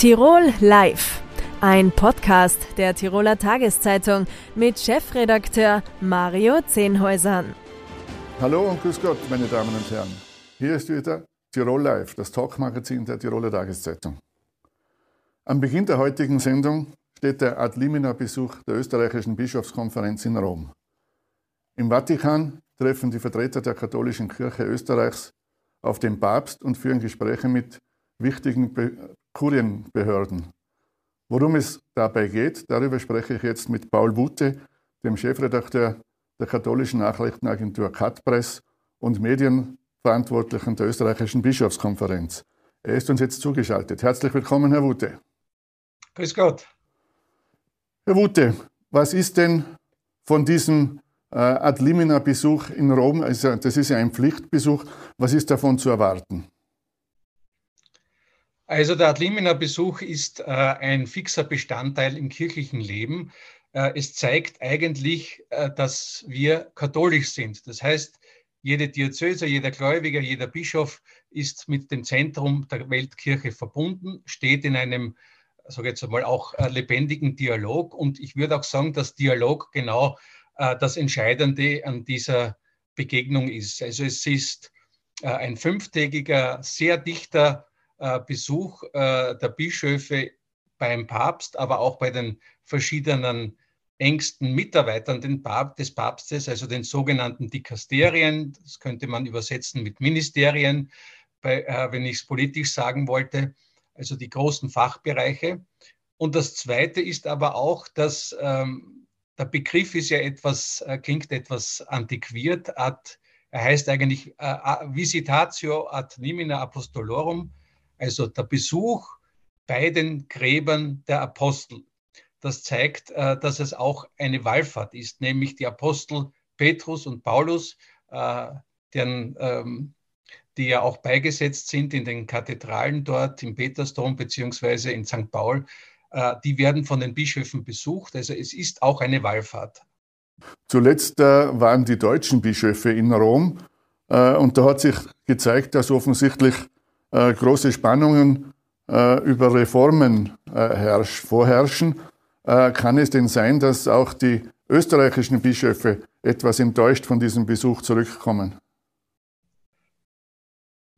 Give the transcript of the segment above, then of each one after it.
Tirol Live, ein Podcast der Tiroler Tageszeitung mit Chefredakteur Mario Zehnhäusern. Hallo und grüß Gott, meine Damen und Herren. Hier ist wieder Tirol Live, das Talkmagazin der Tiroler Tageszeitung. Am Beginn der heutigen Sendung steht der Ad limina Besuch der österreichischen Bischofskonferenz in Rom. Im Vatikan treffen die Vertreter der katholischen Kirche Österreichs auf den Papst und führen Gespräche mit wichtigen Be Kurienbehörden. Worum es dabei geht, darüber spreche ich jetzt mit Paul Wute, dem Chefredakteur der katholischen Nachrichtenagentur Katpress und Medienverantwortlichen der österreichischen Bischofskonferenz. Er ist uns jetzt zugeschaltet. Herzlich willkommen, Herr Wute. Grüß Gott. Herr Wute, was ist denn von diesem äh, Ad limina-Besuch in Rom, also das ist ja ein Pflichtbesuch, was ist davon zu erwarten? Also der Ad limina-Besuch ist äh, ein fixer Bestandteil im kirchlichen Leben. Äh, es zeigt eigentlich, äh, dass wir katholisch sind. Das heißt, jede Diözese, jeder Gläubiger, jeder Bischof ist mit dem Zentrum der Weltkirche verbunden, steht in einem sage jetzt einmal, auch äh, lebendigen Dialog. Und ich würde auch sagen, dass Dialog genau äh, das Entscheidende an dieser Begegnung ist. Also es ist äh, ein fünftägiger, sehr dichter Besuch äh, der Bischöfe beim Papst, aber auch bei den verschiedenen engsten Mitarbeitern des Papstes, also den sogenannten Dikasterien. Das könnte man übersetzen mit Ministerien, bei, äh, wenn ich es politisch sagen wollte also die großen Fachbereiche. Und das Zweite ist aber auch, dass ähm, der Begriff ist ja etwas, äh, klingt etwas antiquiert, ad, er heißt eigentlich äh, Visitatio ad limina apostolorum, also der Besuch bei den Gräbern der Apostel. Das zeigt, äh, dass es auch eine Wallfahrt ist, nämlich die Apostel Petrus und Paulus, äh, deren ähm, die ja auch beigesetzt sind in den Kathedralen dort im Petersdom beziehungsweise in St. Paul, äh, die werden von den Bischöfen besucht. Also es ist auch eine Wallfahrt. Zuletzt waren die deutschen Bischöfe in Rom und da hat sich gezeigt, dass offensichtlich große Spannungen über Reformen vorherrschen. Kann es denn sein, dass auch die österreichischen Bischöfe etwas enttäuscht von diesem Besuch zurückkommen?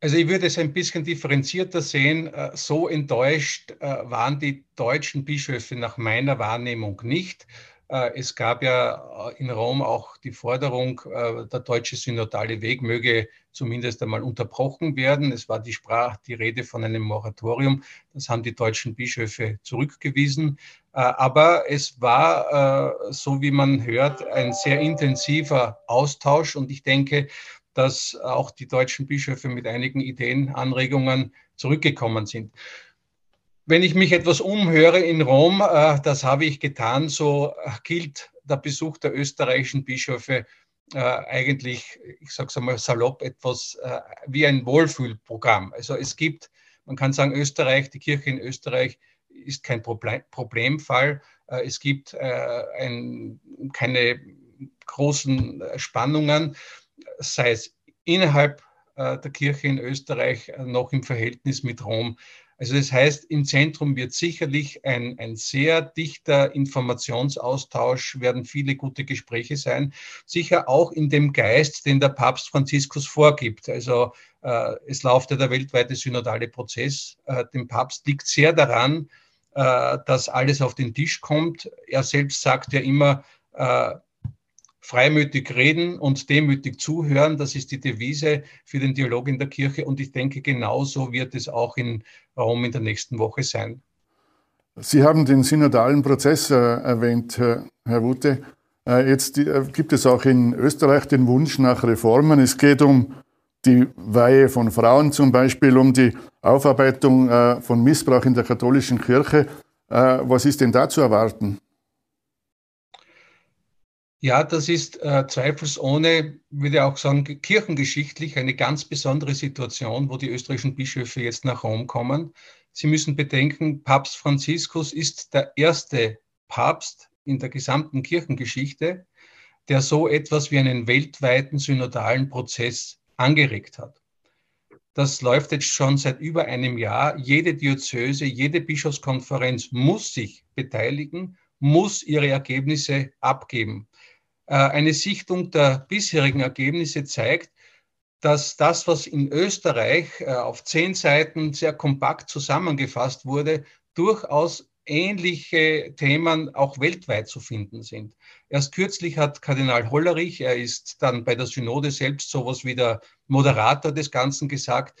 Also ich würde es ein bisschen differenzierter sehen. Äh, so enttäuscht äh, waren die deutschen Bischöfe nach meiner Wahrnehmung nicht. Äh, es gab ja in Rom auch die Forderung, der deutsche synodale Weg möge zumindest einmal unterbrochen werden. Es war die Sprache, die Rede von einem Moratorium. Das haben die deutschen Bischöfe zurückgewiesen. Aber es war, so wie man hört, ein sehr intensiver Austausch. Und ich denke, dass auch die deutschen Bischöfe mit einigen Ideen, Anregungen zurückgekommen sind. Wenn ich mich etwas umhöre in Rom, äh, das habe ich getan, so gilt der Besuch der österreichischen Bischöfe äh, eigentlich, ich sage es einmal salopp, etwas äh, wie ein Wohlfühlprogramm. Also es gibt, man kann sagen, Österreich, die Kirche in Österreich ist kein Problemfall. Es gibt ein, keine großen Spannungen sei es innerhalb der Kirche in Österreich noch im Verhältnis mit Rom. Also das heißt, im Zentrum wird sicherlich ein, ein sehr dichter Informationsaustausch, werden viele gute Gespräche sein, sicher auch in dem Geist, den der Papst Franziskus vorgibt. Also äh, es läuft ja der weltweite synodale Prozess. Äh, dem Papst liegt sehr daran, äh, dass alles auf den Tisch kommt. Er selbst sagt ja immer, äh, freimütig reden und demütig zuhören. Das ist die Devise für den Dialog in der Kirche und ich denke, genauso wird es auch in Rom in der nächsten Woche sein. Sie haben den synodalen Prozess äh, erwähnt, Herr, Herr Wute. Äh, jetzt äh, gibt es auch in Österreich den Wunsch nach Reformen. Es geht um die Weihe von Frauen zum Beispiel, um die Aufarbeitung äh, von Missbrauch in der katholischen Kirche. Äh, was ist denn da zu erwarten? Ja, das ist äh, zweifelsohne, würde ich auch sagen, kirchengeschichtlich eine ganz besondere Situation, wo die österreichischen Bischöfe jetzt nach Rom kommen. Sie müssen bedenken, Papst Franziskus ist der erste Papst in der gesamten Kirchengeschichte, der so etwas wie einen weltweiten synodalen Prozess angeregt hat. Das läuft jetzt schon seit über einem Jahr. Jede Diözese, jede Bischofskonferenz muss sich beteiligen, muss ihre Ergebnisse abgeben. Äh, eine Sichtung der bisherigen Ergebnisse zeigt, dass das, was in Österreich äh, auf zehn Seiten sehr kompakt zusammengefasst wurde, durchaus ähnliche Themen auch weltweit zu finden sind. Erst kürzlich hat Kardinal Hollerich, er ist dann bei der Synode selbst sowas wie der Moderator des Ganzen gesagt,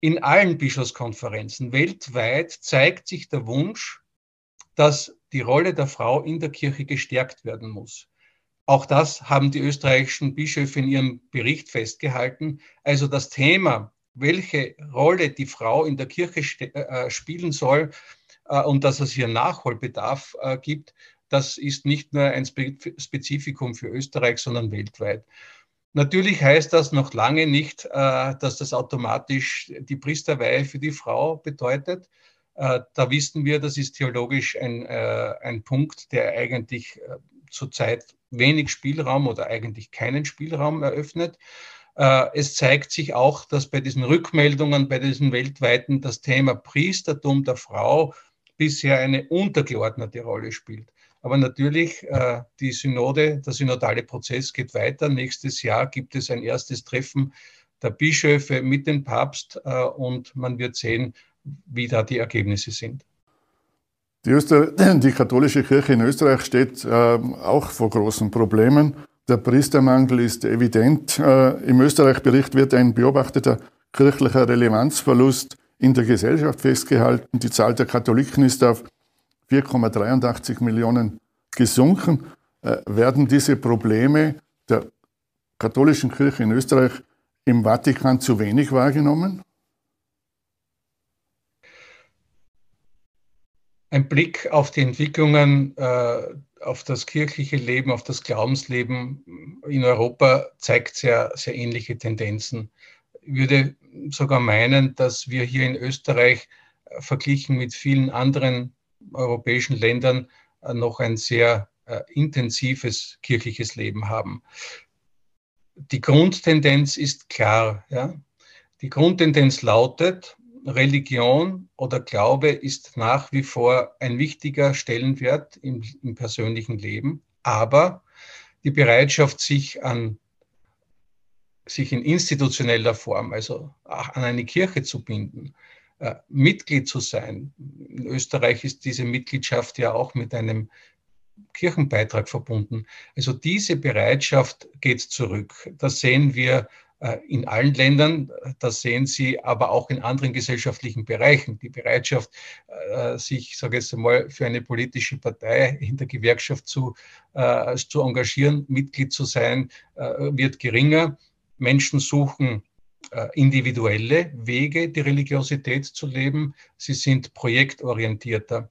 in allen Bischofskonferenzen weltweit zeigt sich der Wunsch, dass die Rolle der Frau in der Kirche gestärkt werden muss. Auch das haben die österreichischen Bischöfe in ihrem Bericht festgehalten. Also das Thema, welche Rolle die Frau in der Kirche äh, spielen soll, äh, und dass es hier Nachholbedarf äh, gibt, das ist nicht nur ein Spezifikum für Österreich, sondern weltweit. Natürlich heißt das noch lange nicht, äh, dass das automatisch die Priesterweihe für die Frau bedeutet. Da wissen wir, das ist theologisch ein, ein Punkt, der eigentlich zurzeit wenig Spielraum oder eigentlich keinen Spielraum eröffnet. Es zeigt sich auch, dass bei diesen Rückmeldungen, bei diesen weltweiten, das Thema Priestertum der Frau bisher eine untergeordnete Rolle spielt. Aber natürlich, äh, die Synode, der synodale Prozess geht weiter. Nächstes Jahr gibt es ein erstes Treffen der Bischöfe mit dem Papst äh, und man wird sehen, wie da die Ergebnisse sind. Die, Öster die katholische Kirche in Österreich steht äh, auch vor großen Problemen. Der Priestermangel ist evident. Äh, Im Österreich-Bericht wird ein beobachteter kirchlicher Relevanzverlust in der Gesellschaft festgehalten. Die Zahl der Katholiken ist auf 4,83 Millionen gesunken. Äh, werden diese Probleme der katholischen Kirche in Österreich im Vatikan zu wenig wahrgenommen? Ein Blick auf die Entwicklungen, äh, auf das kirchliche Leben, auf das Glaubensleben in Europa zeigt sehr, sehr ähnliche Tendenzen. Ich würde sogar meinen, dass wir hier in Österreich äh, verglichen mit vielen anderen europäischen Ländern äh, noch ein sehr intensives kirchliches Leben haben. Die Grundtendenz ist klar. Ja? Die Grundtendenz lautet, Religion oder Glaube ist nach wie vor ein wichtiger Stellenwert im, im persönlichen Leben, aber die Bereitschaft, sich an sich in institutioneller Form, also an eine Kirche zu binden, äh, Mitglied zu sein. In Österreich ist diese Mitgliedschaft ja auch mit einem Kirchenbeitrag verbunden. Also diese Bereitschaft geht zurück. Das sehen wir in allen Ländern, das sehen Sie aber auch in anderen gesellschaftlichen Bereichen. Die Bereitschaft, äh, sich, sage ich mal, für eine politische Partei in der Gewerkschaft zu, zu engagieren, Mitglied zu sein, wird geringer. Menschen suchen äh, individuelle Wege, die Religiosität zu leben. Sie sind projektorientierter.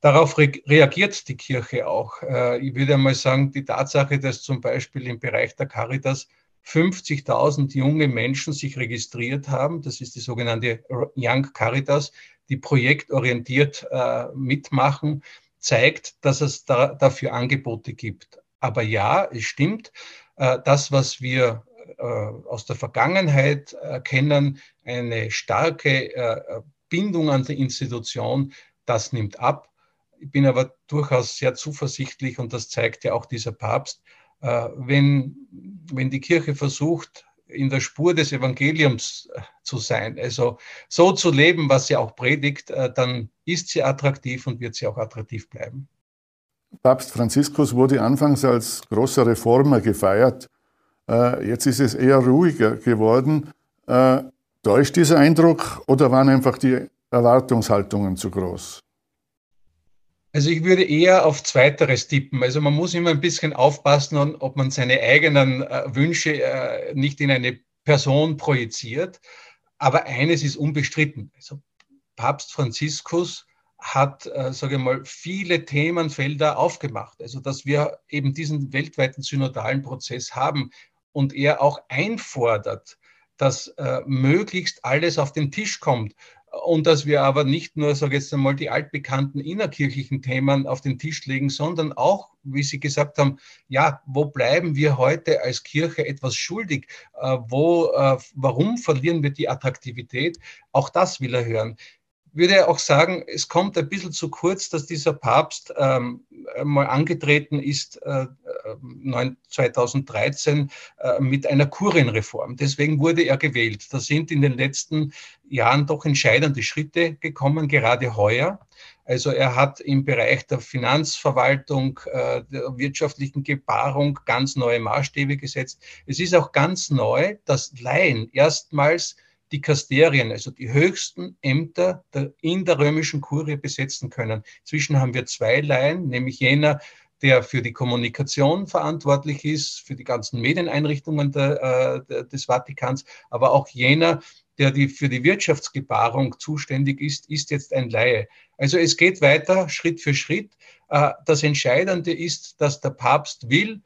Darauf re reagiert die Kirche auch. Äh, ich würde einmal sagen, die Tatsache, dass zum Beispiel im Bereich der Caritas 50.000 junge Menschen sich registriert haben, das ist die sogenannte Young Caritas, die projektorientiert äh, mitmachen, zeigt, dass es da, dafür Angebote gibt. Aber ja, es stimmt, äh, das, was wir äh, aus der Vergangenheit kennen, eine starke äh, Bindung an die Institution, das nimmt ab. Ich bin aber durchaus sehr zuversichtlich und das zeigt ja auch dieser Papst, äh, wenn, wenn die Kirche versucht, in der Spur des Evangeliums zu sein, also so zu leben, was sie auch predigt, dann ist sie attraktiv und wird sie auch attraktiv bleiben. Papst Franziskus wurde anfangs als großer Reformer gefeiert. Äh, jetzt ist es eher ruhiger geworden. Äh, täuscht dieser Eindruck oder waren einfach die Erwartungshaltungen zu groß? Also ich würde eher auf Zweiteres tippen. Also man muss immer ein bisschen aufpassen, ob man seine eigenen äh, Wünsche äh, nicht in eine Person projiziert. Aber eines ist unbestritten. Also Papst Franziskus hat, äh, sage ich mal, viele Themenfelder aufgemacht. Also dass wir eben diesen weltweiten synodalen Prozess haben, und er auch einfordert, dass äh, möglichst alles auf den Tisch kommt. Und dass wir aber nicht nur, sage jetzt einmal, die altbekannten innerkirchlichen Themen auf den Tisch legen, sondern auch, wie Sie gesagt haben, ja, wo bleiben wir heute als Kirche etwas schuldig? Äh, wo, äh, warum verlieren wir die Attraktivität? Auch das will er hören würde auch sagen, es kommt ein bisschen zu kurz, dass dieser Papst ähm, mal angetreten ist äh, 2013 äh, mit einer Kurienreform. Deswegen wurde er gewählt. Da sind in den letzten Jahren doch entscheidende Schritte gekommen, gerade heuer. Also er hat im Bereich der Finanzverwaltung, äh, der wirtschaftlichen Gebarung ganz neue Maßstäbe gesetzt. Es ist auch ganz neu, dass Laien erstmals die Kasterien, also die höchsten Ämter der, in der römischen Kurie besetzen können. Inzwischen haben wir zwei Laien, nämlich jener, der für die Kommunikation verantwortlich ist, für die ganzen Medieneinrichtungen der, äh, des Vatikans, aber auch jener, der die, für die Wirtschaftsgebarung zuständig ist, ist jetzt ein Laie. Also es geht weiter, Schritt für Schritt. Äh, das Entscheidende ist, dass der Papst will,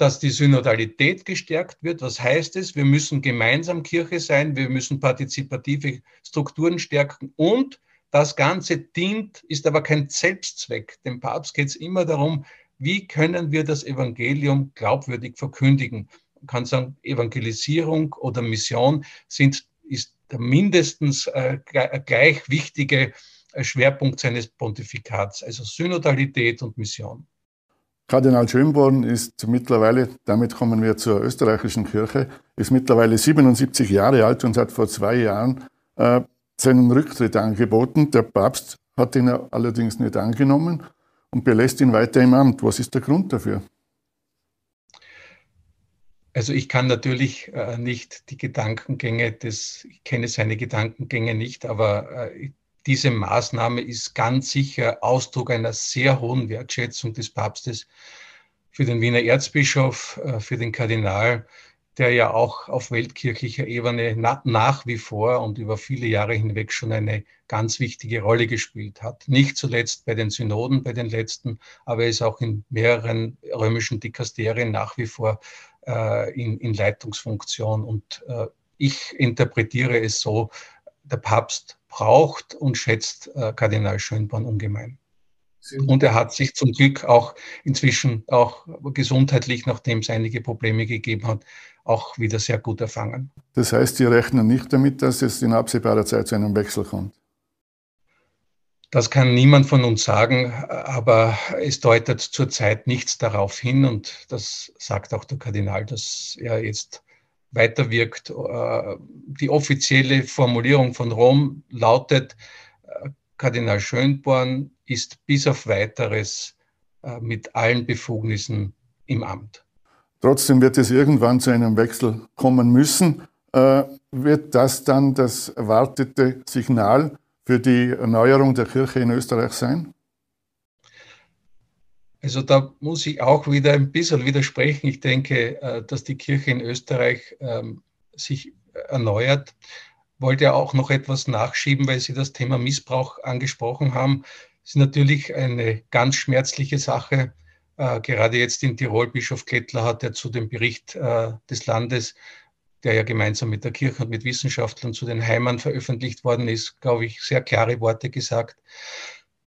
dass die Synodalität gestärkt wird. Was heißt es? Wir müssen gemeinsam Kirche sein, wir müssen partizipative Strukturen stärken und das Ganze dient, ist aber kein Selbstzweck. Dem Papst geht es immer darum, wie können wir das Evangelium glaubwürdig verkündigen. Man kann sagen, Evangelisierung oder Mission sind, ist der mindestens äh, gleich wichtige äh, Schwerpunkt seines Pontifikats, also Synodalität und Mission. Kardinal Schönborn ist mittlerweile, damit kommen wir zur österreichischen Kirche, ist mittlerweile 77 Jahre alt und hat vor zwei Jahren äh, seinen Rücktritt angeboten. Der Papst hat ihn allerdings nicht angenommen und belässt ihn weiter im Amt. Was ist der Grund dafür? Also ich kann natürlich äh, nicht die Gedankengänge des, ich kenne seine Gedankengänge nicht, aber äh, diese Maßnahme ist ganz sicher Ausdruck einer sehr hohen Wertschätzung des Papstes für den Wiener Erzbischof, äh, für den Kardinal, der ja auch auf weltkirchlicher Ebene nach wie vor und über viele Jahre hinweg schon eine ganz wichtige Rolle gespielt hat. Nicht zuletzt bei den Synoden, bei den letzten, aber er ist auch in mehreren römischen Dikasterien nach wie vor äh, in, in, Leitungsfunktion. Und äh, ich interpretiere es so, der Papst braucht und schätzt äh, Kardinal Schönborn ungemein. Und er hat sich zum Glück auch inzwischen auch gesundheitlich, nachdem es einige Probleme gegeben hat, auch wieder sehr gut erfangen. Das heißt, Sie rechnen nicht damit, dass es in absehbarer Zeit zu einem Wechsel kommt? Das kann niemand von uns sagen, aber es deutet zurzeit nichts darauf hin und das sagt auch der Kardinal, dass er jetzt weiterwirkt. Äh, die offizielle Formulierung von Rom lautet, äh, Kardinal Schönborn ist bis auf weiteres äh, mit allen Befugnissen im Amt. Trotzdem wird es irgendwann zu einem Wechsel kommen müssen. Wird das dann das erwartete Signal für die Erneuerung der Kirche in Österreich sein? Also da muss ich auch wieder ein bisschen widersprechen. Ich denke, äh, dass die Kirche in Österreich ähm, sich erneuert. Wollte ja auch noch etwas nachschieben, weil Sie das Thema Missbrauch angesprochen haben. Das ist natürlich eine ganz schmerzliche Sache. Äh, gerade jetzt in Tirol, Bischof Kettler hat ja zu dem Bericht äh, des Landes, der ja gemeinsam mit der Kirche und mit Wissenschaftlern zu den Heimern veröffentlicht worden ist, glaube ich, sehr klare Worte gesagt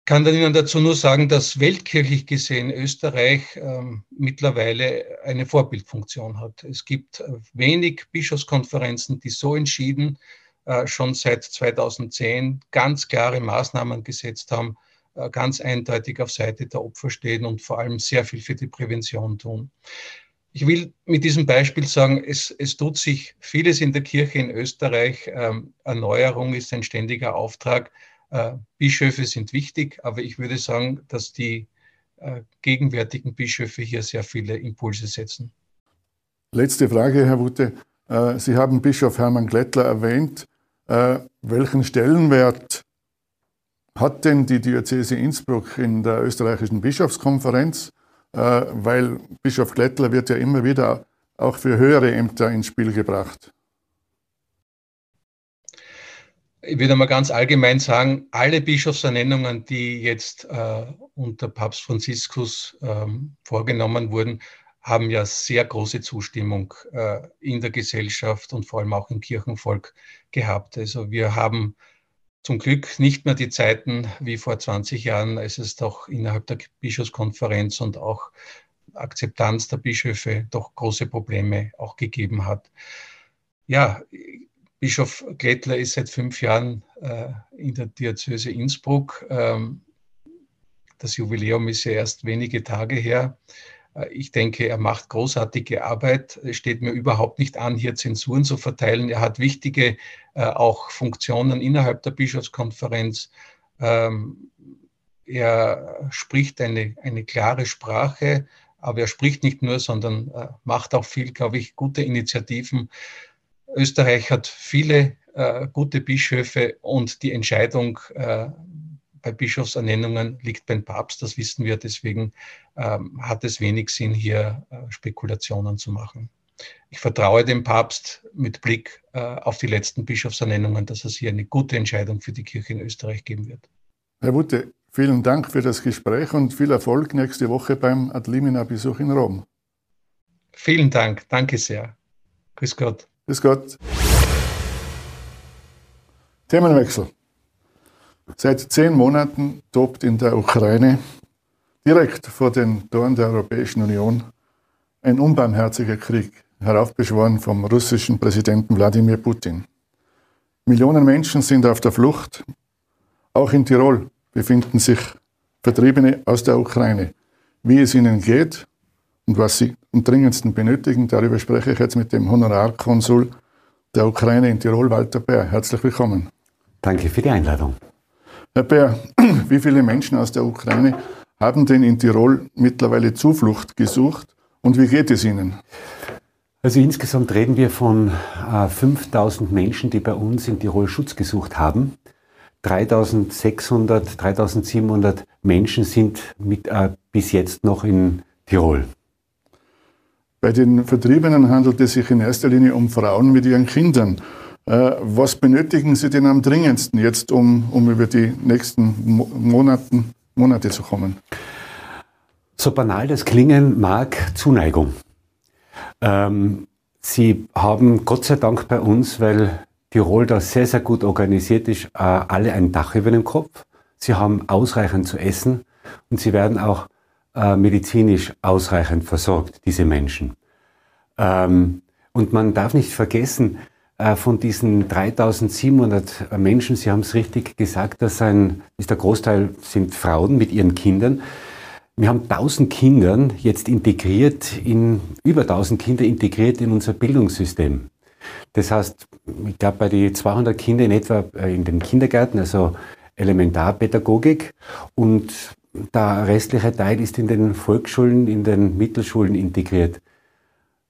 kann dann Ihnen dazu nur sagen, dass weltkirchlich gesehen Österreich ähm, mittlerweile eine Vorbildfunktion hat. Es gibt äh, wenig Bischofskonferenzen, die so entschieden äh, schon seit 2010 ganz klare Maßnahmen gesetzt haben, äh, ganz eindeutig auf Seite der Opfer stehen und vor allem sehr viel für die Prävention tun. Ich will mit diesem Beispiel sagen, es, es tut sich vieles in der Kirche in Österreich. Ähm, Erneuerung ist ein ständiger Auftrag. Äh, Bischöfe sind wichtig, aber ich würde sagen, dass die äh, gegenwärtigen Bischöfe hier sehr viele Impulse setzen. Letzte Frage, Herr Wutte. Äh, Sie haben Bischof Hermann Glättler erwähnt. Welchen Stellenwert hat denn die Diözese Innsbruck in der österreichischen Bischofskonferenz? Weil Bischof Glättler wird ja immer wieder auch für höhere Ämter ins Spiel gebracht. Ich würde mal ganz allgemein sagen, alle Bischofsernennungen, die jetzt äh, unter Papst Franziskus ähm, vorgenommen wurden, haben ja sehr große Zustimmung äh, in der Gesellschaft und vor allem auch im Kirchenvolk gehabt. Also wir haben zum Glück nicht mehr die Zeiten wie vor 20 Jahren, als es doch innerhalb der Bischofskonferenz und auch Akzeptanz der Bischöfe doch große Probleme auch gegeben hat. Ja, Bischof Glättler ist seit fünf Jahren äh, in der Diözese Innsbruck. Ähm, das Jubiläum ist ja erst wenige Tage her. Äh, ich denke, er macht großartige Arbeit. Es steht mir überhaupt nicht an, hier Zensuren zu verteilen. Er hat wichtige äh, auch Funktionen innerhalb der Bischofskonferenz. Ähm, er spricht eine, eine klare Sprache, aber er spricht nicht nur, sondern äh, macht auch viel, glaube ich, gute Initiativen. Österreich hat viele gute Bischöfe und die Entscheidung bei Bischofsernennungen liegt beim Papst, das wissen wir. Deswegen ähm, hat es wenig Sinn, hier äh, Spekulationen zu machen. Ich vertraue dem Papst mit Blick äh, auf die letzten Bischofsernennungen, dass es hier eine gute Entscheidung für die Kirche in Österreich geben wird. Herr Wutte, vielen Dank für das Gespräch und viel Erfolg nächste Woche beim Adlimina-Besuch in Rom. Vielen Dank, danke sehr. Grüß Gott. Grüß Gott. Themenwechsel. Seit zehn Monaten tobt in der Ukraine, direkt vor den Toren der Europäischen Union, ein unbarmherziger Krieg, heraufbeschworen vom russischen Präsidenten Wladimir Putin. Millionen Menschen sind auf der Flucht. Auch in Tirol befinden sich Vertriebene aus der Ukraine. Wie es ihnen geht und was sie am dringendsten benötigen, darüber spreche ich jetzt mit dem Honorarkonsul der Ukraine in Tirol, Walter Bär. Herzlich willkommen. Danke für die Einladung. Herr Bär, wie viele Menschen aus der Ukraine haben denn in Tirol mittlerweile Zuflucht gesucht und wie geht es ihnen? Also insgesamt reden wir von äh, 5000 Menschen, die bei uns in Tirol Schutz gesucht haben. 3600, 3700 Menschen sind mit, äh, bis jetzt noch in Tirol. Bei den Vertriebenen handelt es sich in erster Linie um Frauen mit ihren Kindern. Äh, was benötigen Sie denn am dringendsten jetzt, um, um über die nächsten Monaten, Monate zu kommen? So banal das klingen mag, Zuneigung. Ähm, Sie haben Gott sei Dank bei uns, weil Tirol da sehr, sehr gut organisiert ist, äh, alle ein Dach über dem Kopf. Sie haben ausreichend zu essen und sie werden auch äh, medizinisch ausreichend versorgt, diese Menschen. Ähm, und man darf nicht vergessen, äh, von diesen 3700 Menschen, Sie haben es richtig gesagt, dass ein, ist der Großteil sind Frauen mit ihren Kindern. Wir haben 1000 Kindern jetzt integriert, in, über 1000 Kinder integriert in unser Bildungssystem. Das heißt, ich glaube, bei den 200 Kindern in etwa äh, in den Kindergärten, also Elementarpädagogik und der restliche Teil ist in den Volksschulen, in den Mittelschulen integriert.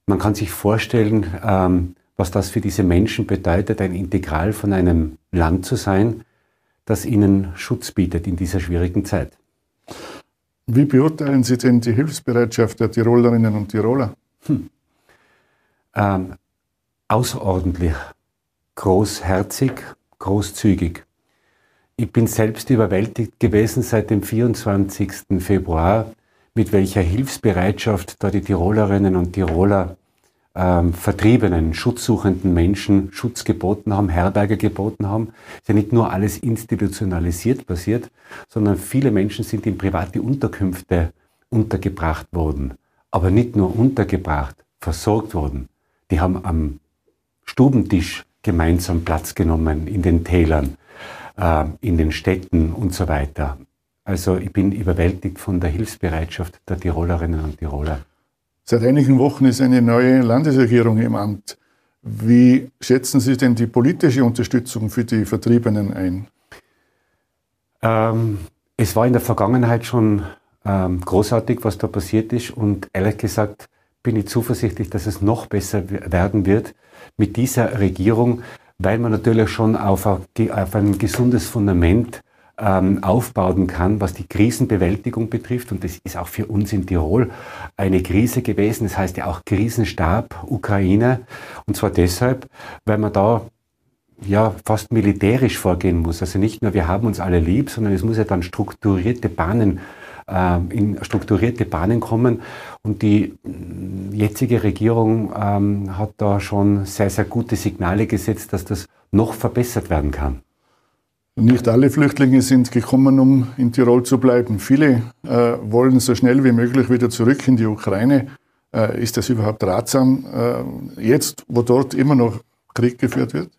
Man kann sich vorstellen, ähm, was das für diese Menschen bedeutet, ein Integral von einem Land zu sein, das ihnen Schutz bietet in dieser schwierigen Zeit. Wie beurteilen Sie denn die Hilfsbereitschaft der Tirolerinnen und Tiroler? Hm. Ähm, außerordentlich großherzig, großzügig. Ich bin selbst überwältigt gewesen seit dem 24. Februar, mit welcher Hilfsbereitschaft da die Tirolerinnen und Tiroler ähm, vertriebenen, schutzsuchenden Menschen Schutz geboten haben, Herberge geboten haben. Ist ja nicht nur alles institutionalisiert passiert, sondern viele Menschen sind in private Unterkünfte untergebracht worden. Aber nicht nur untergebracht, versorgt worden. Die haben am Stubentisch gemeinsam Platz genommen in den Tälern, in den Städten und so weiter. Also ich bin überwältigt von der Hilfsbereitschaft der Tirolerinnen und Tiroler. Seit einigen Wochen ist eine neue Landesregierung im Amt. Wie schätzen Sie denn die politische Unterstützung für die Vertriebenen ein? Ähm, es war in der Vergangenheit schon ähm, großartig, was da passiert ist. Und ehrlich gesagt bin ich zuversichtlich, dass es noch besser werden wird mit dieser Regierung, weil man natürlich schon auf ein, gesundes Fundament ähm, aufbauen kann, was die Krisenbewältigung betrifft. Und das ist auch für uns in Tirol eine Krise gewesen. Das heißt ja auch Krisenstab Ukraine. Und zwar deshalb, weil man da ja, fast militärisch vorgehen muss. Also nicht nur, wir haben uns alle lieb, sondern es muss ja dann strukturierte Bahnen in strukturierte Bahnen kommen. Und die jetzige Regierung ähm, hat da schon sehr, sehr gute Signale gesetzt, dass das noch verbessert werden kann. Nicht alle Flüchtlinge sind gekommen, um in Tirol zu bleiben. Viele äh, wollen so schnell wie möglich wieder zurück in die Ukraine. Äh, ist das überhaupt ratsam, äh, jetzt, wo dort immer noch Krieg geführt wird?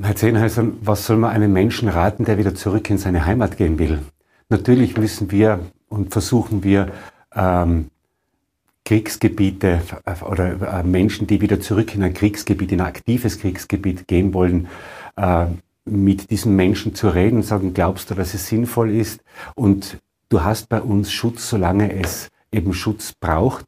Herr Zehnhäuser, was soll man einem Menschen raten, der wieder zurück in seine Heimat gehen will? Natürlich müssen wir und versuchen wir, ähm, Kriegsgebiete oder äh, Menschen, die wieder zurück in ein Kriegsgebiet, in ein aktives Kriegsgebiet gehen wollen, äh, mit diesen Menschen zu reden und sagen, glaubst du, dass es sinnvoll ist? Und du hast bei uns Schutz, solange es eben Schutz braucht.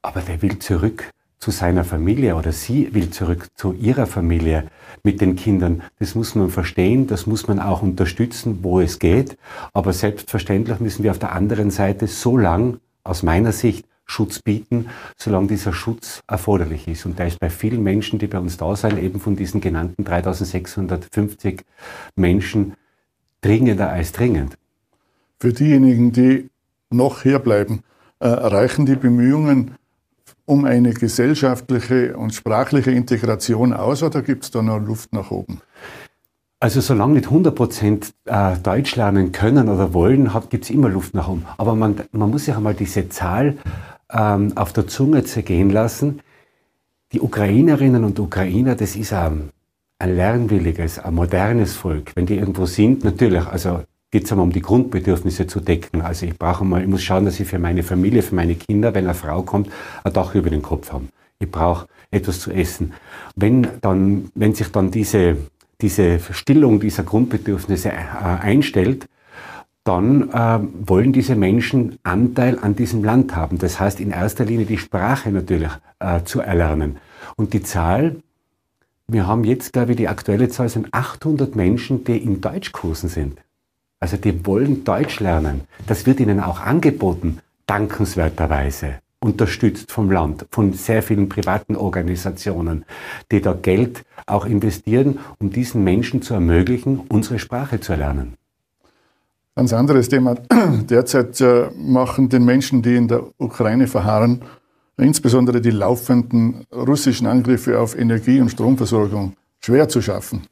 Aber der will zurück zu seiner Familie oder sie will zurück zu ihrer Familie mit den Kindern. Das muss man verstehen, das muss man auch unterstützen, wo es geht. Aber selbstverständlich müssen wir auf der anderen Seite so lang, aus meiner Sicht, Schutz bieten, solange dieser Schutz erforderlich ist. Und da ist bei vielen Menschen, die bei uns da sind, eben von diesen genannten 3650 Menschen dringender als dringend. Für diejenigen, die noch hier bleiben, äh, reichen die Bemühungen um eine gesellschaftliche und sprachliche Integration aus oder gibt es da noch Luft nach oben? Also solange nicht 100% äh, Deutsch lernen können oder wollen, gibt es immer Luft nach oben. Aber man, man muss sich einmal diese Zahl ähm, auf der Zunge zergehen lassen. Die Ukrainerinnen und Ukrainer, das ist ein, ein lernwilliges, ein modernes Volk. Wenn die irgendwo sind, natürlich, also geht es einmal um die Grundbedürfnisse zu decken. Also ich brauche mal, ich muss schauen, dass ich für meine Familie, für meine Kinder, wenn eine Frau kommt, ein Dach über den Kopf habe. Ich brauche etwas zu essen. Wenn dann, wenn sich dann diese, diese Stillung dieser Grundbedürfnisse äh, einstellt, dann äh, wollen diese Menschen Anteil an diesem Land haben. Das heißt in erster Linie die Sprache natürlich äh, zu erlernen. Und die Zahl, wir haben jetzt, glaube ich, die aktuelle Zahl sind 800 Menschen, die in Deutschkursen sind. Also die wollen Deutsch lernen. Das wird ihnen auch angeboten, dankenswerterweise unterstützt vom Land, von sehr vielen privaten Organisationen, die da Geld auch investieren, um diesen Menschen zu ermöglichen, unsere Sprache zu erlernen. Ganz anderes Thema. Derzeit äh, machen den Menschen, die in der Ukraine verharren, insbesondere die laufenden russischen Angriffe auf Energie- und Stromversorgung schwer zu schaffen.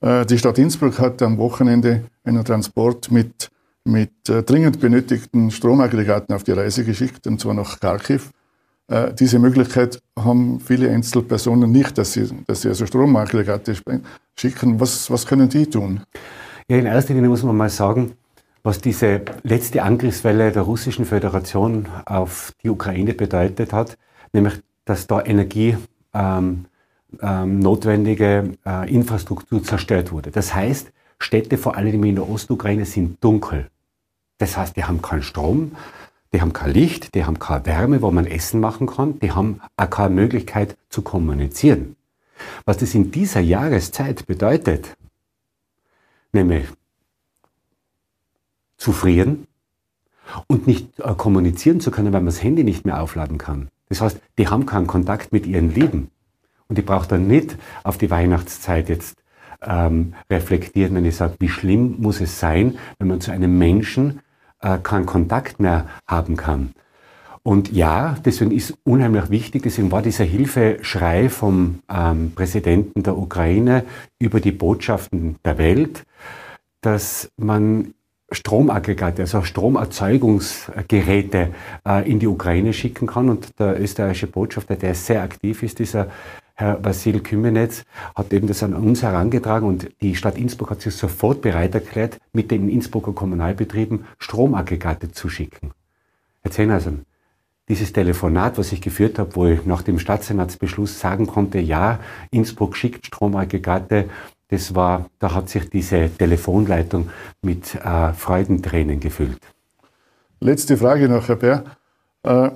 Äh, die Stadt Innsbruck hat am Wochenende einen Transport mit, mit äh, dringend benötigten Stromaggregaten auf die Reise geschickt, und zwar nach Kharkiv. Diese Möglichkeit haben viele Einzelpersonen nicht, dass sie, dass sie also Stromaggregate schicken. Was, was können die tun? Ja, in erster Linie muss man mal sagen, was diese letzte Angriffswelle der Russischen Föderation auf die Ukraine bedeutet hat, nämlich dass da Energie ähm, ähm, notwendige äh, Infrastruktur zerstört wurde. Das heißt, Städte, vor allem in der Ostukraine, sind dunkel. Das heißt, die haben keinen Strom, die haben kein Licht, die haben keine Wärme, wo man Essen machen kann, die haben auch keine Möglichkeit zu kommunizieren. Was das in dieser Jahreszeit bedeutet, nämlich zu frieren und nicht äh, kommunizieren zu können, weil man das Handy nicht mehr aufladen kann. Das heißt, die haben keinen Kontakt mit ihren Lieben. Und ich brauche dann nicht auf die Weihnachtszeit jetzt ähm, reflektieren, wenn ich sage, wie schlimm muss es sein, wenn man zu einem Menschen äh, keinen Kontakt mehr haben kann. Und ja, deswegen ist unheimlich wichtig, deswegen war dieser Hilfeschrei vom ähm, Präsidenten der Ukraine über die Botschaften der Welt, dass man Stromaggregate, also Stromerzeugungsgeräte äh, in die Ukraine schicken kann. Und der österreichische Botschafter, der sehr aktiv ist, dieser Herr Vasil Kümenetz, hat eben das an uns herangetragen und die Stadt Innsbruck hat sich sofort bereit erklärt, mit den Innsbrucker Kommunalbetrieben Stromaggregate zu schicken. Herr Zehnersen, dieses Telefonat, was ich geführt habe, wo ich nach dem Stadtsenatsbeschluss sagen konnte, ja, Innsbruck schickt Stromaggregate das war, da hat sich diese Telefonleitung mit äh, Freudentränen gefüllt. Letzte Frage noch, Herr Bär. Äh,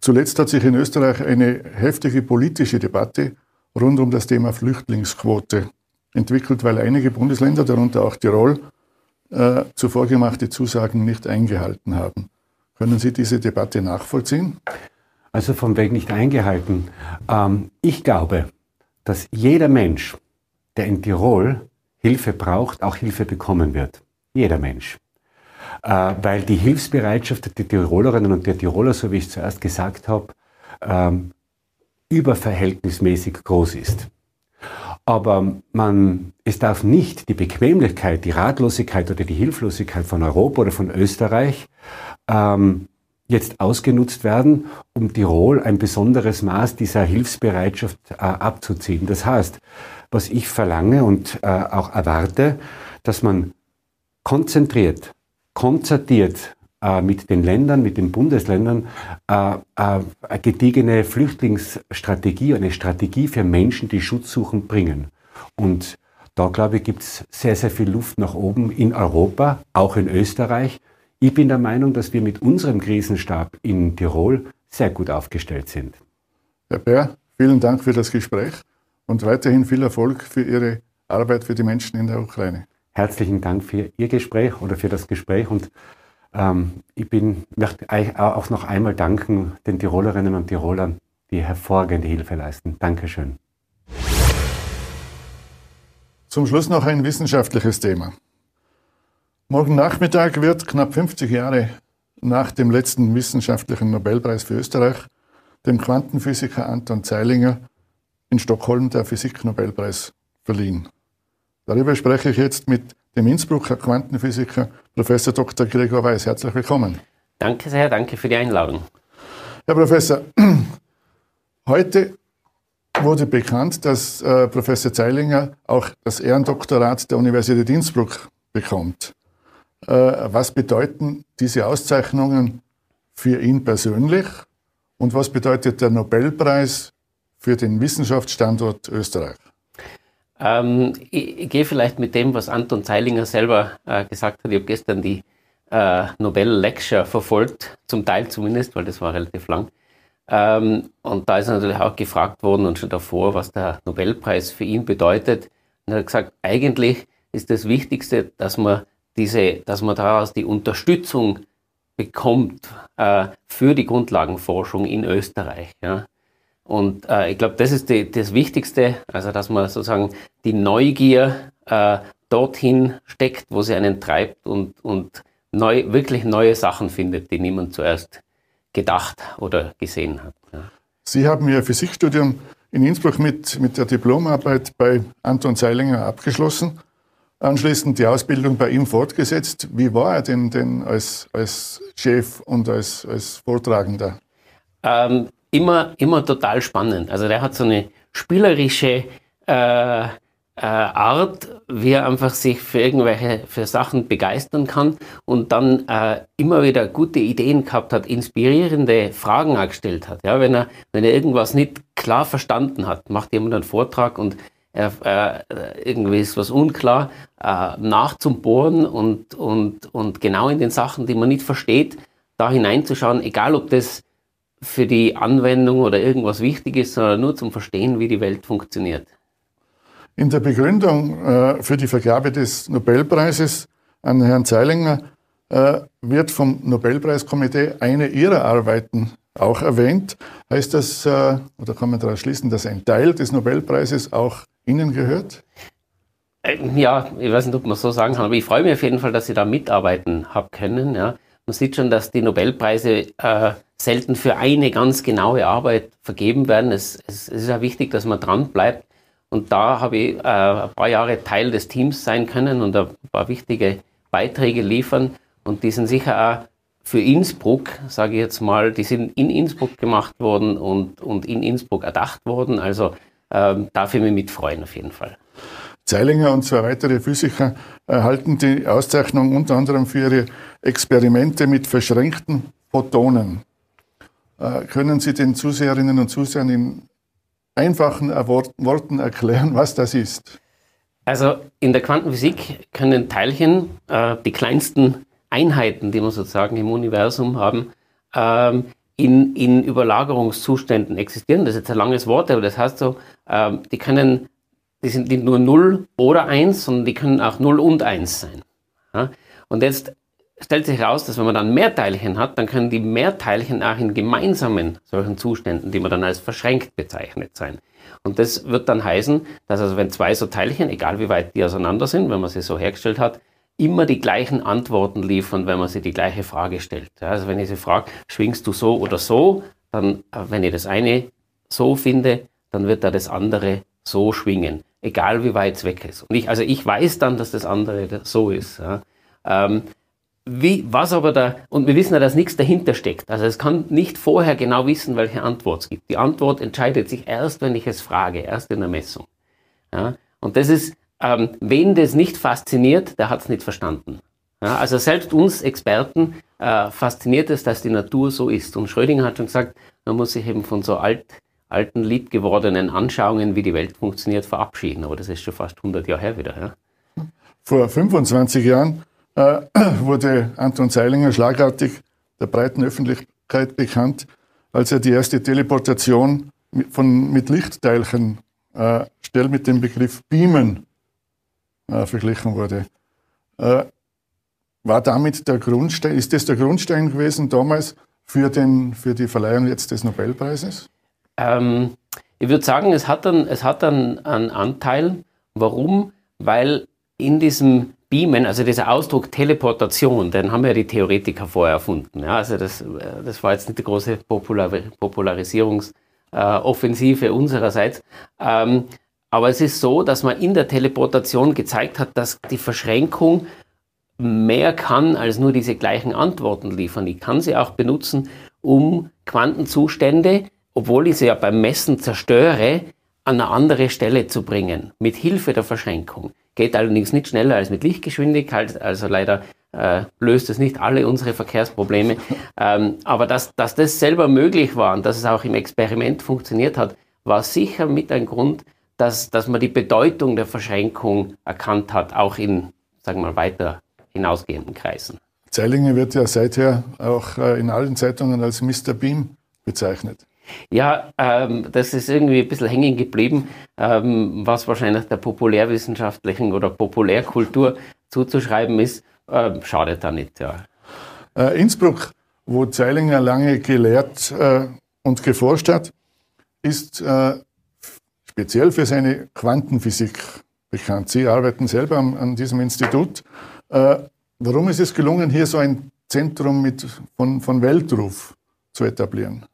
zuletzt hat sich in Österreich eine heftige politische Debatte rund um das Thema Flüchtlingsquote entwickelt, weil einige Bundesländer, darunter auch Tirol, äh, zuvor gemachte Zusagen nicht eingehalten haben. Können Sie diese Debatte nachvollziehen? Also vom Weg nicht eingehalten. Ähm, ich glaube, dass jeder Mensch, der in Tirol Hilfe braucht, auch Hilfe bekommen wird. Jeder Mensch. Äh, weil die Hilfsbereitschaft der Tirolerinnen und der Tiroler, so wie ich zuerst gesagt habe, ähm, überverhältnismäßig groß ist. Aber man, es darf nicht die Bequemlichkeit, die Ratlosigkeit oder die Hilflosigkeit von Europa oder von Österreich ähm, jetzt ausgenutzt werden, um Tirol ein besonderes Maß dieser Hilfsbereitschaft äh, abzuziehen. Das heißt, was ich verlange und äh, auch erwarte, dass man konzentriert, konzertiert äh, mit den Ländern, mit den Bundesländern äh, äh, eine gediegene Flüchtlingsstrategie, eine Strategie für Menschen, die Schutz suchen, bringen. Und da, glaube ich, gibt es sehr, sehr viel Luft nach oben in Europa, auch in Österreich. Ich bin der Meinung, dass wir mit unserem Krisenstab in Tirol sehr gut aufgestellt sind. Herr Bär, vielen Dank für das Gespräch und weiterhin viel Erfolg für Ihre Arbeit für die Menschen in der Ukraine. Herzlichen Dank für Ihr Gespräch oder für das Gespräch und ähm, ich bin, möchte auch noch einmal danken den Tirolerinnen und Tirolern, die hervorragende Hilfe leisten. Dankeschön. Zum Schluss noch ein wissenschaftliches Thema. Morgen Nachmittag wird knapp 50 Jahre nach dem letzten wissenschaftlichen Nobelpreis für Österreich dem Quantenphysiker Anton Zeilinger in Stockholm der Physik-Nobelpreis verliehen. Darüber spreche ich jetzt mit dem Innsbrucker Quantenphysiker Professor Dr. Gregor Weiß. Herzlich willkommen. Danke sehr, danke für die Einladung. Herr Professor, heute wurde bekannt, dass äh, Professor Zeilinger auch das Ehrendoktorat der Universität Innsbruck bekommt. Äh, was bedeuten diese Auszeichnungen für ihn persönlich und was bedeutet der Nobelpreis für den Wissenschaftsstandort Österreich? Ähm, ich, ich, gehe vielleicht mit dem, was Anton Zeilinger selber äh, gesagt hat. Ich habe gestern die äh, Nobel Lecture verfolgt, zum Teil zumindest, weil das war relativ lang. Ähm, und da ist natürlich auch gefragt worden und schon davor, was der Nobelpreis für ihn bedeutet. Und er hat gesagt, eigentlich ist das Wichtigste, dass man diese, dass man daraus die Unterstützung bekommt äh, für die Grundlagenforschung in Österreich. Ja. Und äh, ich glaube, das ist die, das Wichtigste, also dass man sozusagen die Neugier äh, dorthin steckt, wo sie einen treibt und, und neu, wirklich neue Sachen findet, die niemand zuerst gedacht oder gesehen hat. Ja. Sie haben Ihr Physikstudium in Innsbruck mit, mit der Diplomarbeit bei Anton Zeilinger abgeschlossen, anschließend die Ausbildung bei ihm fortgesetzt. Wie war er denn, denn als, als Chef und als, als Vortragender? Ähm, immer, immer total spannend. Also der hat so eine spielerische äh, äh, Art, wie er einfach sich für irgendwelche für Sachen begeistern kann und dann äh, immer wieder gute Ideen gehabt hat, inspirierende Fragen auch gestellt hat. Ja, wenn er wenn er irgendwas nicht klar verstanden hat, macht jemand einen Vortrag und er, äh, irgendwie ist was unklar, äh, nachzubohren und, und, und genau in den Sachen, die man nicht versteht, da hineinzuschauen, egal ob das für die Anwendung oder irgendwas wichtig ist, sondern nur zum Verstehen, wie die Welt funktioniert. In der Begründung äh, für die Vergabe des Nobelpreises an Herrn Zeilinger äh, wird vom Nobelpreiskomitee eine Ihrer Arbeiten auch erwähnt. Heißt das, äh, oder kann man daraus schließen, dass ein Teil des Nobelpreises auch Ihnen gehört? Äh, ja, ich weiß nicht, ob man so sagen kann, aber ich freue mich auf jeden Fall, dass ich da mitarbeiten habe können. Ja. Man sieht schon, dass die Nobelpreise äh, selten für eine ganz genaue Arbeit vergeben werden. Es, es, es ist ja wichtig, dass man dran bleibt. Und da habe ich äh, ein paar Jahre Teil des Teams sein können und ein paar wichtige Beiträge liefern. Und die sind sicher auch für Innsbruck, sage ich jetzt mal, die sind in Innsbruck gemacht worden und, und in Innsbruck erdacht worden. Also ähm, darf ich mich mitfreuen auf jeden Fall. Zeilinger und zwei weitere Physiker erhalten die Auszeichnung unter anderem für ihre Experimente mit verschränkten Photonen. Äh, können Sie den Zuseherinnen und Zusehern in einfachen Worten erklären, was das ist? Also in der Quantenphysik können Teilchen, äh, die kleinsten Einheiten, die wir sozusagen im Universum haben, ähm, in, in Überlagerungszuständen existieren. Das ist jetzt ein langes Wort, aber das heißt so, ähm, die können, die sind nicht nur 0 oder 1, sondern die können auch 0 und 1 sein. Ja? Und jetzt stellt sich heraus, dass wenn man dann Mehrteilchen hat, dann können die Mehrteilchen auch in gemeinsamen solchen Zuständen, die man dann als verschränkt bezeichnet, sein. Und das wird dann heißen, dass also wenn zwei so Teilchen, egal wie weit die auseinander sind, wenn man sie so hergestellt hat, immer die gleichen Antworten liefern, wenn man sie die gleiche Frage stellt. Also wenn ich sie frage, schwingst du so oder so, dann, äh, wenn ich das eine so finde, dann wird da das andere so schwingen. Egal wie weit es weg ist. Und ich, also ich weiß dann, dass das andere so ist. Ja. Ähm, wie, was aber da, und wir wissen ja, dass nichts dahinter steckt. Also es kann nicht vorher genau wissen, welche Antwort es gibt. Die Antwort entscheidet sich erst, wenn ich es frage, erst in der Messung. Ja? Und das ist, ähm, wen das nicht fasziniert, der hat es nicht verstanden. Ja? Also selbst uns Experten äh, fasziniert es, dass die Natur so ist. Und Schrödinger hat schon gesagt, man muss sich eben von so alt, alten, liebgewordenen Anschauungen, wie die Welt funktioniert, verabschieden. Aber das ist schon fast 100 Jahre her wieder. Ja? Vor 25 Jahren äh, wurde Anton Zeilinger schlagartig der breiten Öffentlichkeit bekannt, als er die erste Teleportation mit, von, mit Lichtteilchen äh, schnell mit dem Begriff Beamen äh, verglichen wurde. Äh, war damit der Grundstein, ist das der Grundstein gewesen damals für, den, für die Verleihung jetzt des Nobelpreises? Ähm, ich würde sagen, es hat, einen, es hat einen, einen Anteil. Warum? Weil in diesem Beamen, also dieser Ausdruck Teleportation, den haben ja die Theoretiker vorher erfunden. Ja, also das, das war jetzt nicht die große Popular Popularisierungsoffensive äh, unsererseits. Ähm, aber es ist so, dass man in der Teleportation gezeigt hat, dass die Verschränkung mehr kann als nur diese gleichen Antworten liefern. Ich kann sie auch benutzen, um Quantenzustände, obwohl ich sie ja beim Messen zerstöre, an eine andere Stelle zu bringen, mit Hilfe der Verschränkung. Geht allerdings nicht schneller als mit Lichtgeschwindigkeit, also leider äh, löst es nicht alle unsere Verkehrsprobleme. Ähm, aber dass, dass das selber möglich war und dass es auch im Experiment funktioniert hat, war sicher mit ein Grund, dass, dass man die Bedeutung der Verschränkung erkannt hat, auch in, sagen wir mal, weiter hinausgehenden Kreisen. Zeilinger wird ja seither auch äh, in allen Zeitungen als Mr. Beam bezeichnet. Ja, ähm, das ist irgendwie ein bisschen hängen geblieben, ähm, was wahrscheinlich der populärwissenschaftlichen oder Populärkultur zuzuschreiben ist. Äh, schadet da nicht, ja. Äh, Innsbruck, wo Zeilinger lange gelehrt äh, und geforscht hat, ist äh, speziell für seine Quantenphysik bekannt. Sie arbeiten selber an, an diesem Institut. Äh, warum ist es gelungen, hier so ein Zentrum mit, von, von Weltruf zu etablieren?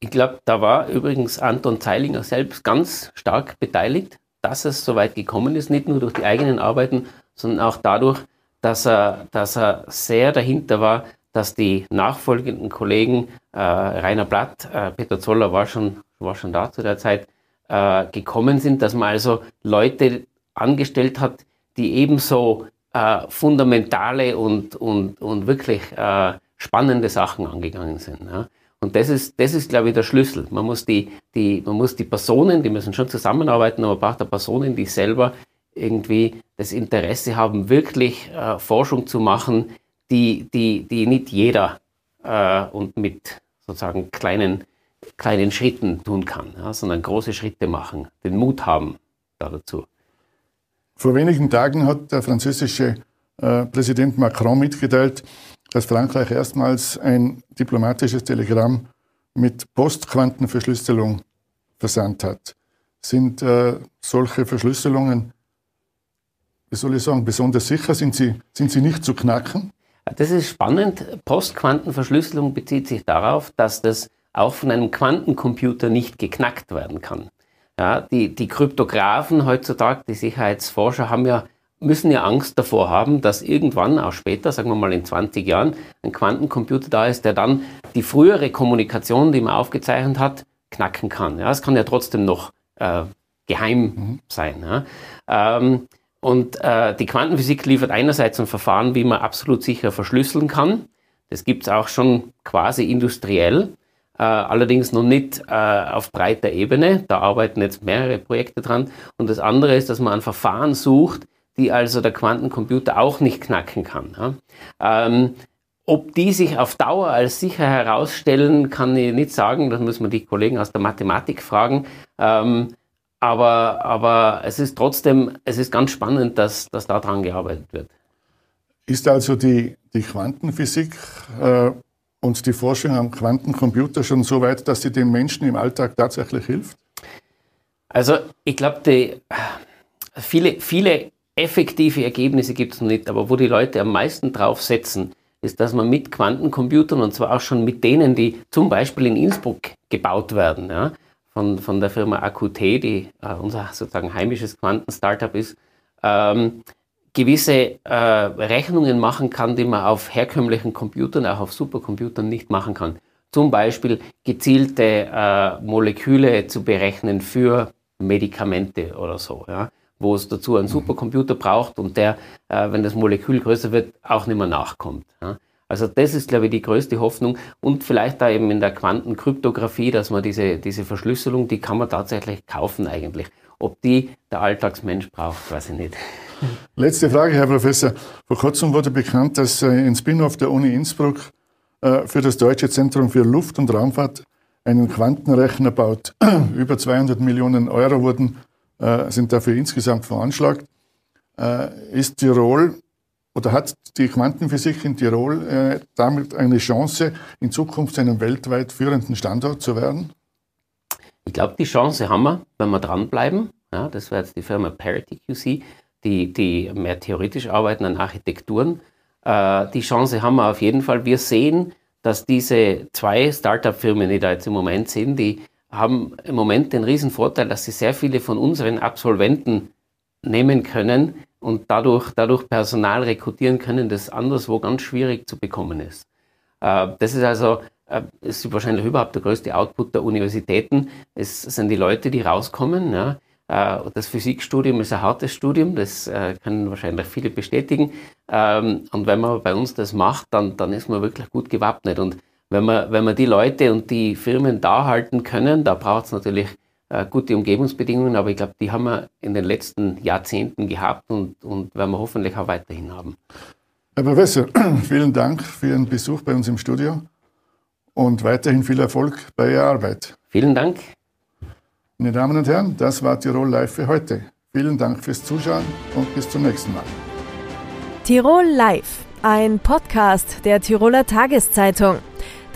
Ich glaube, da war übrigens Anton Zeilinger selbst ganz stark beteiligt, dass es so weit gekommen ist, nicht nur durch die eigenen Arbeiten, sondern auch dadurch, dass er, dass er sehr dahinter war, dass die nachfolgenden Kollegen, äh, Rainer Blatt, äh, Peter Zoller war schon, war schon da zu der Zeit, äh, gekommen sind, dass man also Leute angestellt hat, die ebenso äh, fundamentale und, und, und wirklich äh, spannende Sachen angegangen sind. Ja. Und das ist, das ist, glaube ich, der Schlüssel. Man muss die, die, man muss die Personen, die müssen schon zusammenarbeiten, aber man braucht auch Personen, die selber irgendwie das Interesse haben, wirklich äh, Forschung zu machen, die, die, die nicht jeder äh, und mit sozusagen kleinen, kleinen Schritten tun kann, ja, sondern große Schritte machen, den Mut haben da dazu. Vor wenigen Tagen hat der französische äh, Präsident Macron mitgeteilt, dass Frankreich erstmals ein diplomatisches Telegramm mit Postquantenverschlüsselung versandt hat. Sind äh, solche Verschlüsselungen, wie soll ich sagen, besonders sicher? Sind sie, sind sie nicht zu knacken? Das ist spannend. Postquantenverschlüsselung bezieht sich darauf, dass das auch von einem Quantencomputer nicht geknackt werden kann. Ja, die, die Kryptografen heutzutage, die Sicherheitsforscher haben ja müssen ja Angst davor haben, dass irgendwann, auch später, sagen wir mal in 20 Jahren, ein Quantencomputer da ist, der dann die frühere Kommunikation, die man aufgezeichnet hat, knacken kann. Ja, es kann ja trotzdem noch äh, geheim mhm. sein. Ja. Ähm, und äh, die Quantenphysik liefert einerseits ein Verfahren, wie man absolut sicher verschlüsseln kann. Das gibt es auch schon quasi industriell, äh, allerdings noch nicht äh, auf breiter Ebene. Da arbeiten jetzt mehrere Projekte dran. Und das andere ist, dass man ein Verfahren sucht, die also der Quantencomputer auch nicht knacken kann. Ja. Ähm, ob die sich auf Dauer als sicher herausstellen, kann ich nicht sagen. Das muss man die Kollegen aus der Mathematik fragen. Ähm, aber, aber es ist trotzdem, es ist ganz spannend, dass, dass daran gearbeitet wird. Ist also die, die Quantenphysik äh, und die Forschung am Quantencomputer schon so weit, dass sie den Menschen im Alltag tatsächlich hilft? Also ich glaube, viele, viele effektive Ergebnisse gibt es noch nicht, aber wo die Leute am meisten drauf setzen, ist, dass man mit Quantencomputern und zwar auch schon mit denen, die zum Beispiel in Innsbruck gebaut werden, ja, von, von der Firma AQT, die äh, unser sozusagen heimisches Quanten-Startup ist, ähm, gewisse äh, Rechnungen machen kann, die man auf herkömmlichen Computern, auch auf Supercomputern nicht machen kann. Zum Beispiel gezielte äh, Moleküle zu berechnen für Medikamente oder so, ja, wo es dazu einen mhm. Supercomputer braucht und der, äh, wenn das Molekül größer wird, auch nicht mehr nachkommt. Ja. Also das ist, glaube ich, die größte Hoffnung und vielleicht da eben in der Quantenkryptographie, dass man diese, diese Verschlüsselung, die kann man tatsächlich kaufen eigentlich. Ob die der Alltagsmensch braucht, weiß ich nicht. Letzte Frage, Herr Professor. Vor kurzem wurde bekannt, dass äh, ein Spin-off der Uni Innsbruck äh, für das Deutsche Zentrum für Luft- und Raumfahrt einen Quantenrechner baut. Über 200 Millionen Euro wurden, äh, sind dafür insgesamt veranschlagt. Ist Tirol oder hat die Quantenphysik in Tirol damit eine Chance, in Zukunft einen weltweit führenden Standort zu werden? Ich glaube, die Chance haben wir, wenn wir dranbleiben. Ja, das wäre jetzt die Firma Parity QC, die, die mehr theoretisch arbeiten an Architekturen. Äh, die Chance haben wir auf jeden Fall. Wir sehen, dass diese zwei Startup-Firmen, die da jetzt im Moment sind, die haben im Moment den riesen Vorteil, dass sie sehr viele von unseren Absolventen nehmen können und dadurch, dadurch Personal rekrutieren können, das anderswo ganz schwierig zu bekommen ist. Äh, das ist also äh, ist wahrscheinlich überhaupt der größte Output der Universitäten. Es sind die Leute, die rauskommen. Ja. Äh, das Physikstudium ist ein hartes Studium, das können wahrscheinlich viele bestätigen. Ähm, und wenn man bei uns das macht, dann, dann ist man wirklich gut gewappnet. Und wenn man, wenn man die Leute und die Firmen da halten können, da braucht es natürlich gute Umgebungsbedingungen, aber ich glaube, die haben wir in den letzten Jahrzehnten gehabt und, und werden wir hoffentlich auch weiterhin haben. Herr Professor, vielen Dank für Ihren Besuch bei uns im Studio und weiterhin viel Erfolg bei Ihrer Arbeit. Vielen Dank. Meine Damen und Herren, das war Tirol Live für heute. Vielen Dank fürs Zuschauen und bis zum nächsten Mal. Tirol Live, ein Podcast der Tiroler Tageszeitung.